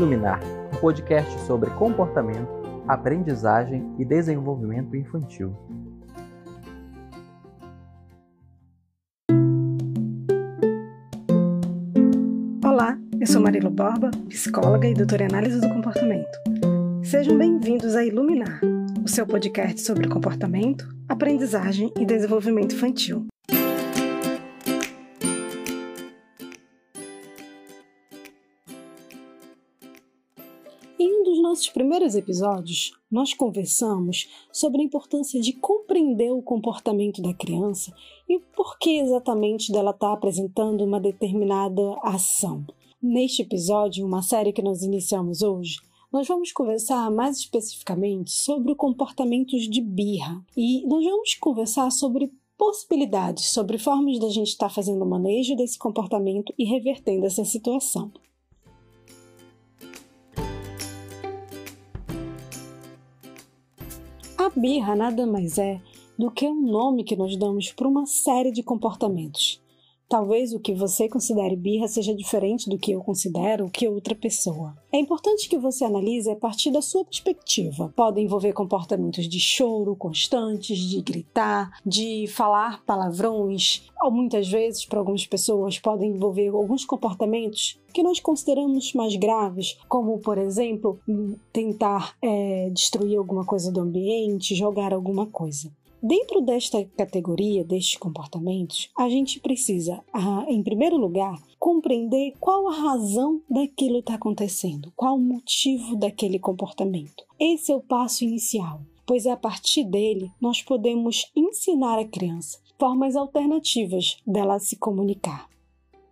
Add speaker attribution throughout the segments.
Speaker 1: Iluminar, um podcast sobre comportamento, aprendizagem e desenvolvimento infantil.
Speaker 2: Olá, eu sou Marilo Borba, psicóloga e doutora em análise do comportamento. Sejam bem-vindos a Iluminar, o seu podcast sobre comportamento, aprendizagem e desenvolvimento infantil. Nossos primeiros episódios, nós conversamos sobre a importância de compreender o comportamento da criança e por que exatamente dela estar tá apresentando uma determinada ação. Neste episódio, uma série que nós iniciamos hoje, nós vamos conversar mais especificamente sobre o comportamento de birra e nós vamos conversar sobre possibilidades, sobre formas da gente estar tá fazendo o manejo desse comportamento e revertendo essa situação. A birra nada mais é do que um nome que nós damos para uma série de comportamentos. Talvez o que você considere birra seja diferente do que eu considero o que outra pessoa. É importante que você analise a partir da sua perspectiva. Podem envolver comportamentos de choro constantes, de gritar, de falar palavrões, ou muitas vezes, para algumas pessoas, podem envolver alguns comportamentos que nós consideramos mais graves, como, por exemplo, tentar é, destruir alguma coisa do ambiente, jogar alguma coisa. Dentro desta categoria, destes comportamentos, a gente precisa, ah, em primeiro lugar, compreender qual a razão daquilo está acontecendo, qual o motivo daquele comportamento. Esse é o passo inicial, pois a partir dele nós podemos ensinar a criança formas alternativas dela se comunicar.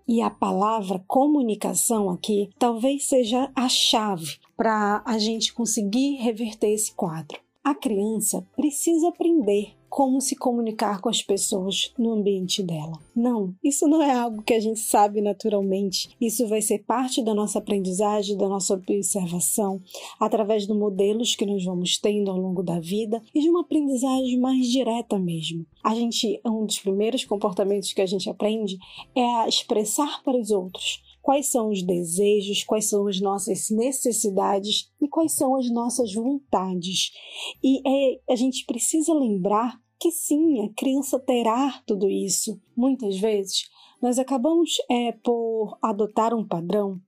Speaker 2: E a palavra comunicação aqui talvez seja a chave para a gente conseguir reverter esse quadro. A criança precisa aprender como se comunicar com as pessoas no ambiente dela. Não, isso não é algo que a gente sabe naturalmente. Isso vai ser parte da nossa aprendizagem, da nossa observação, através de modelos que nós vamos tendo ao longo da vida e de uma aprendizagem mais direta mesmo. A gente, um dos primeiros comportamentos que a gente aprende é a expressar para os outros quais são os desejos, quais são as nossas necessidades e quais são as nossas vontades. E é, a gente precisa lembrar que sim, a criança terá tudo isso. Muitas vezes nós acabamos é, por adotar um padrão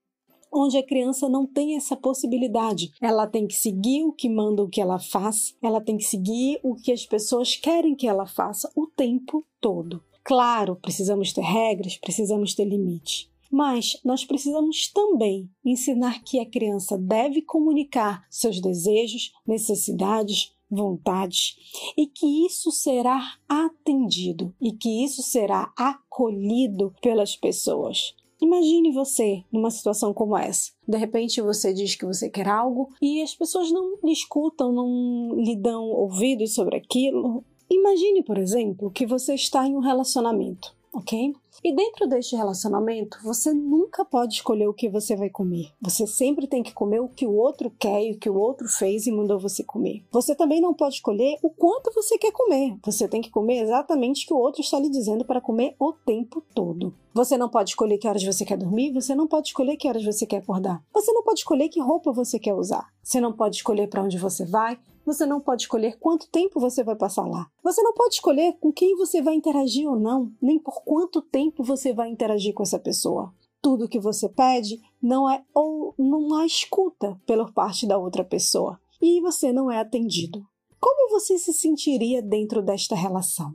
Speaker 2: onde a criança não tem essa possibilidade. Ela tem que seguir o que manda o que ela faz, ela tem que seguir o que as pessoas querem que ela faça o tempo todo. Claro, precisamos ter regras, precisamos ter limite. Mas nós precisamos também ensinar que a criança deve comunicar seus desejos, necessidades, vontades e que isso será atendido e que isso será acolhido pelas pessoas. Imagine você numa situação como essa. De repente você diz que você quer algo e as pessoas não lhe escutam, não lhe dão ouvidos sobre aquilo. Imagine, por exemplo, que você está em um relacionamento, ok? E dentro deste relacionamento, você nunca pode escolher o que você vai comer. Você sempre tem que comer o que o outro quer e o que o outro fez e mandou você comer. Você também não pode escolher o quanto você quer comer. Você tem que comer exatamente o que o outro está lhe dizendo para comer o tempo todo. Você não pode escolher que horas você quer dormir, você não pode escolher que horas você quer acordar. Você não pode escolher que roupa você quer usar. Você não pode escolher para onde você vai, você não pode escolher quanto tempo você vai passar lá. Você não pode escolher com quem você vai interagir ou não, nem por quanto tempo você vai interagir com essa pessoa. Tudo que você pede não é ou não há escuta pela parte da outra pessoa e você não é atendido. Como você se sentiria dentro desta relação?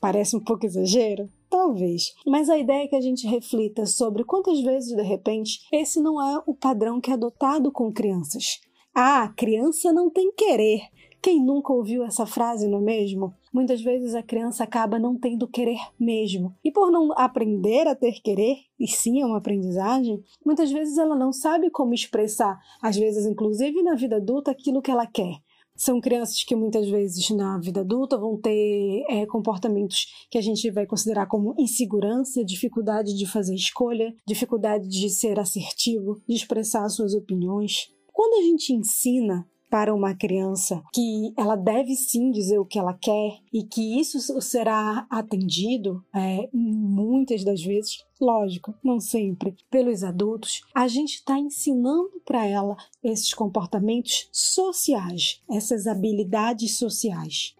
Speaker 2: Parece um pouco exagero? Talvez. Mas a ideia é que a gente reflita sobre quantas vezes, de repente, esse não é o padrão que é adotado com crianças. Ah, criança não tem querer. Quem nunca ouviu essa frase, não é mesmo? Muitas vezes a criança acaba não tendo querer mesmo. E por não aprender a ter querer, e sim é uma aprendizagem, muitas vezes ela não sabe como expressar, às vezes inclusive na vida adulta, aquilo que ela quer. São crianças que muitas vezes na vida adulta vão ter é, comportamentos que a gente vai considerar como insegurança, dificuldade de fazer escolha, dificuldade de ser assertivo, de expressar suas opiniões. Quando a gente ensina para uma criança que ela deve sim dizer o que ela quer e que isso será atendido é, muitas das vezes, lógico, não sempre, pelos adultos, a gente está ensinando para ela esses comportamentos sociais, essas habilidades sociais.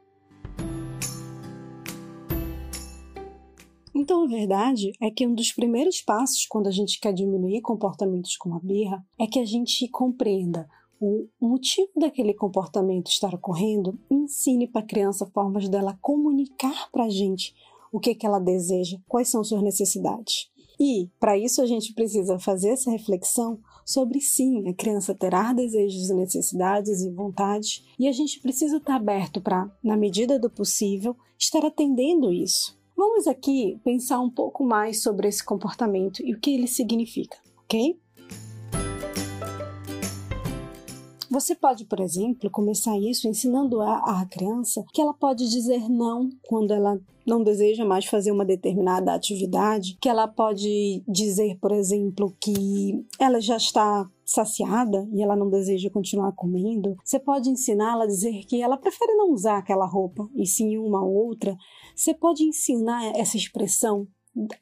Speaker 2: Então, a verdade é que um dos primeiros passos quando a gente quer diminuir comportamentos como a birra é que a gente compreenda o motivo daquele comportamento estar ocorrendo, ensine para a criança formas dela comunicar para a gente o que, que ela deseja, quais são suas necessidades. E, para isso, a gente precisa fazer essa reflexão sobre sim, a criança terá desejos e necessidades e vontades, e a gente precisa estar aberto para, na medida do possível, estar atendendo isso. Vamos aqui pensar um pouco mais sobre esse comportamento e o que ele significa, ok? Você pode, por exemplo, começar isso ensinando a, a criança que ela pode dizer não quando ela não deseja mais fazer uma determinada atividade, que ela pode dizer, por exemplo, que ela já está saciada e ela não deseja continuar comendo, você pode ensiná-la a dizer que ela prefere não usar aquela roupa e sim uma outra. Você pode ensinar essa expressão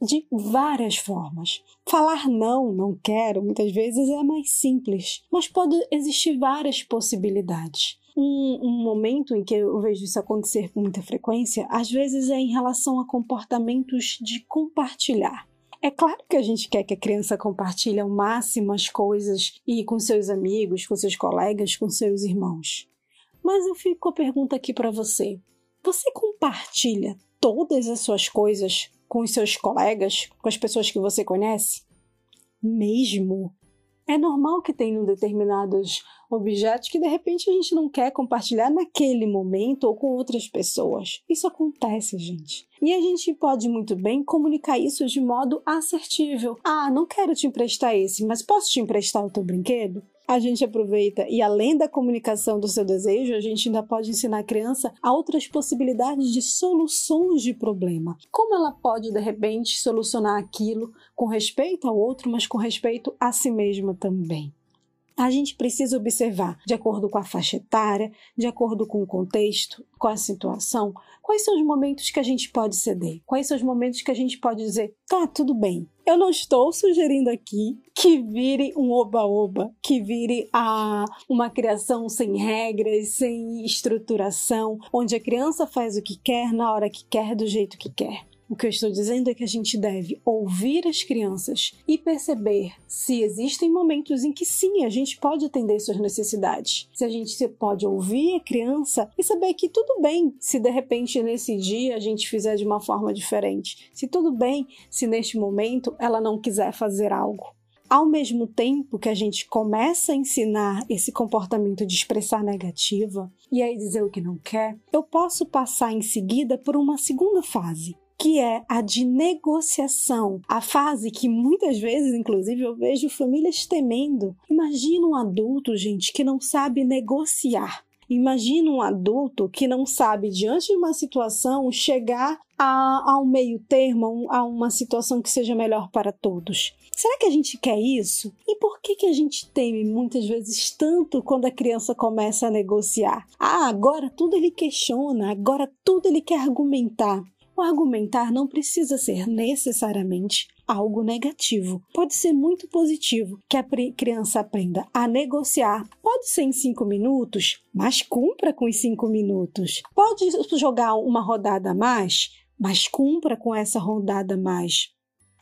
Speaker 2: de várias formas. Falar não, não quero, muitas vezes é mais simples, mas pode existir várias possibilidades. Um, um, momento em que eu vejo isso acontecer com muita frequência, às vezes é em relação a comportamentos de compartilhar. É claro que a gente quer que a criança compartilhe ao máximo as coisas e com seus amigos, com seus colegas, com seus irmãos. Mas eu fico com a pergunta aqui para você: você compartilha todas as suas coisas com os seus colegas, com as pessoas que você conhece? Mesmo? É normal que tenham determinados objetos que de repente a gente não quer compartilhar naquele momento ou com outras pessoas. Isso acontece, gente. E a gente pode muito bem comunicar isso de modo assertivo. Ah, não quero te emprestar esse, mas posso te emprestar o teu brinquedo? A gente aproveita e além da comunicação do seu desejo, a gente ainda pode ensinar a criança a outras possibilidades de soluções de problema. Como ela pode de repente solucionar aquilo com respeito ao outro, mas com respeito a si mesma também a gente precisa observar, de acordo com a faixa etária, de acordo com o contexto, com a situação, quais são os momentos que a gente pode ceder, quais são os momentos que a gente pode dizer, tá, tudo bem. Eu não estou sugerindo aqui que vire um oba-oba, que vire a uma criação sem regras, sem estruturação, onde a criança faz o que quer na hora que quer, do jeito que quer. O que eu estou dizendo é que a gente deve ouvir as crianças e perceber se existem momentos em que sim, a gente pode atender suas necessidades. Se a gente pode ouvir a criança e saber que tudo bem se de repente nesse dia a gente fizer de uma forma diferente. Se tudo bem se neste momento ela não quiser fazer algo ao mesmo tempo que a gente começa a ensinar esse comportamento de expressar negativa e aí dizer o que não quer, eu posso passar em seguida por uma segunda fase, que é a de negociação, a fase que muitas vezes, inclusive, eu vejo famílias temendo. Imagina um adulto, gente, que não sabe negociar. Imagina um adulto que não sabe, diante de uma situação, chegar a, a um meio termo, a uma situação que seja melhor para todos. Será que a gente quer isso? E por que, que a gente teme muitas vezes tanto quando a criança começa a negociar? Ah, agora tudo ele questiona, agora tudo ele quer argumentar. O argumentar não precisa ser necessariamente algo negativo. Pode ser muito positivo que a criança aprenda a negociar. Pode ser em cinco minutos, mas cumpra com os cinco minutos. Pode jogar uma rodada a mais, mas cumpra com essa rodada a mais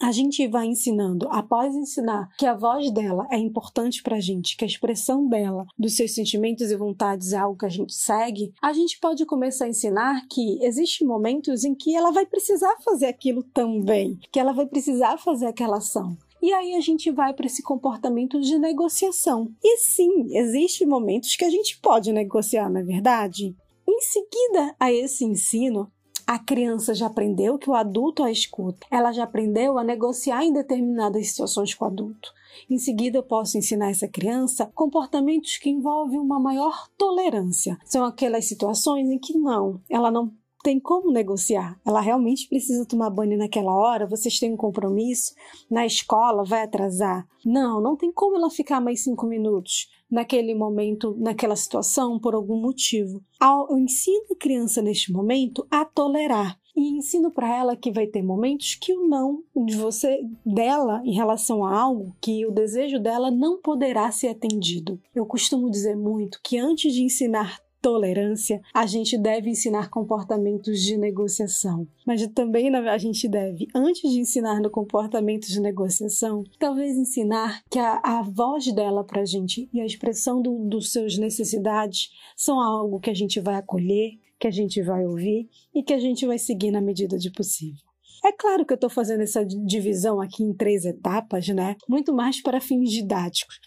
Speaker 2: a gente vai ensinando, após ensinar que a voz dela é importante para a gente, que a expressão dela, dos seus sentimentos e vontades é algo que a gente segue, a gente pode começar a ensinar que existem momentos em que ela vai precisar fazer aquilo também, que ela vai precisar fazer aquela ação. E aí a gente vai para esse comportamento de negociação. E sim, existem momentos que a gente pode negociar, não é verdade? Em seguida a esse ensino, a criança já aprendeu que o adulto a escuta, ela já aprendeu a negociar em determinadas situações com o adulto. Em seguida, eu posso ensinar essa criança comportamentos que envolvem uma maior tolerância. São aquelas situações em que não, ela não tem como negociar. Ela realmente precisa tomar banho naquela hora, vocês têm um compromisso, na escola vai atrasar. Não, não tem como ela ficar mais cinco minutos. Naquele momento, naquela situação, por algum motivo. Eu ensino a criança neste momento a tolerar e ensino para ela que vai ter momentos que o não de você dela em relação a algo que o desejo dela não poderá ser atendido. Eu costumo dizer muito que antes de ensinar tolerância, a gente deve ensinar comportamentos de negociação. Mas também a gente deve, antes de ensinar no comportamento de negociação, talvez ensinar que a, a voz dela para a gente e a expressão do, dos seus necessidades são algo que a gente vai acolher, que a gente vai ouvir e que a gente vai seguir na medida de possível. É claro que eu estou fazendo essa divisão aqui em três etapas, né? Muito mais para fins didáticos.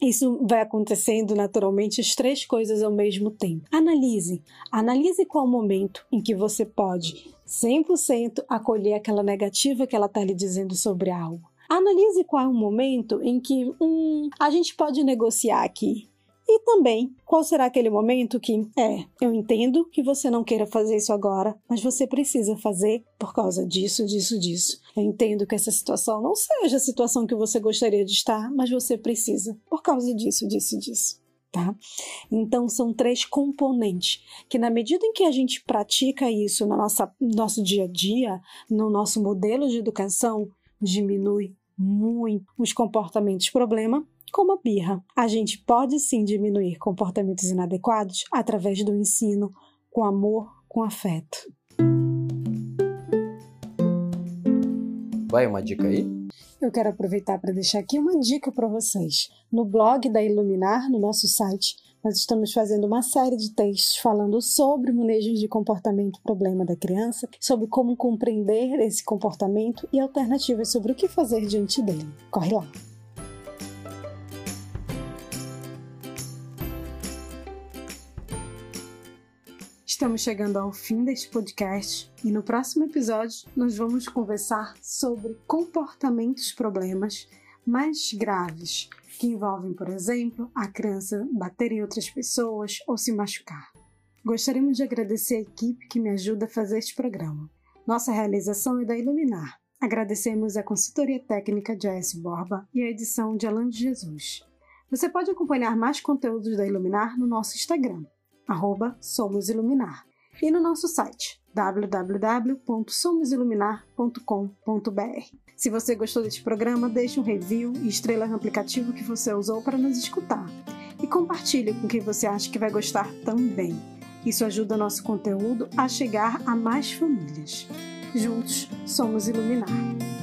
Speaker 2: Isso vai acontecendo naturalmente as três coisas ao mesmo tempo. Analise. Analise qual o momento em que você pode 100% acolher aquela negativa que ela está lhe dizendo sobre algo. Analise qual é o momento em que hum, a gente pode negociar aqui. E também, qual será aquele momento que, é, eu entendo que você não queira fazer isso agora, mas você precisa fazer por causa disso, disso, disso. Eu entendo que essa situação não seja a situação que você gostaria de estar, mas você precisa por causa disso, disso, disso. Tá? Então são três componentes que na medida em que a gente pratica isso no nossa, nosso dia a dia, no nosso modelo de educação, diminui muito os comportamentos problema como a birra. A gente pode sim diminuir comportamentos inadequados através do ensino com amor, com afeto.
Speaker 1: Vai uma dica aí?
Speaker 2: Eu quero aproveitar para deixar aqui uma dica para vocês. No blog da Iluminar, no nosso site, nós estamos fazendo uma série de textos falando sobre manejos de comportamento problema da criança, sobre como compreender esse comportamento e alternativas sobre o que fazer diante dele. Corre lá! Estamos chegando ao fim deste podcast e no próximo episódio nós vamos conversar sobre comportamentos problemas mais graves que envolvem, por exemplo, a criança bater em outras pessoas ou se machucar. Gostaríamos de agradecer a equipe que me ajuda a fazer este programa. Nossa realização é da Iluminar. Agradecemos a consultoria técnica de A.S. Borba e a edição de Alan de Jesus. Você pode acompanhar mais conteúdos da Iluminar no nosso Instagram, arroba Somos Iluminar, e no nosso site www.somosiluminar.com.br. Se você gostou deste programa, deixe um review e estrela no aplicativo que você usou para nos escutar. E compartilhe com quem você acha que vai gostar também. Isso ajuda nosso conteúdo a chegar a mais famílias. Juntos, somos Iluminar.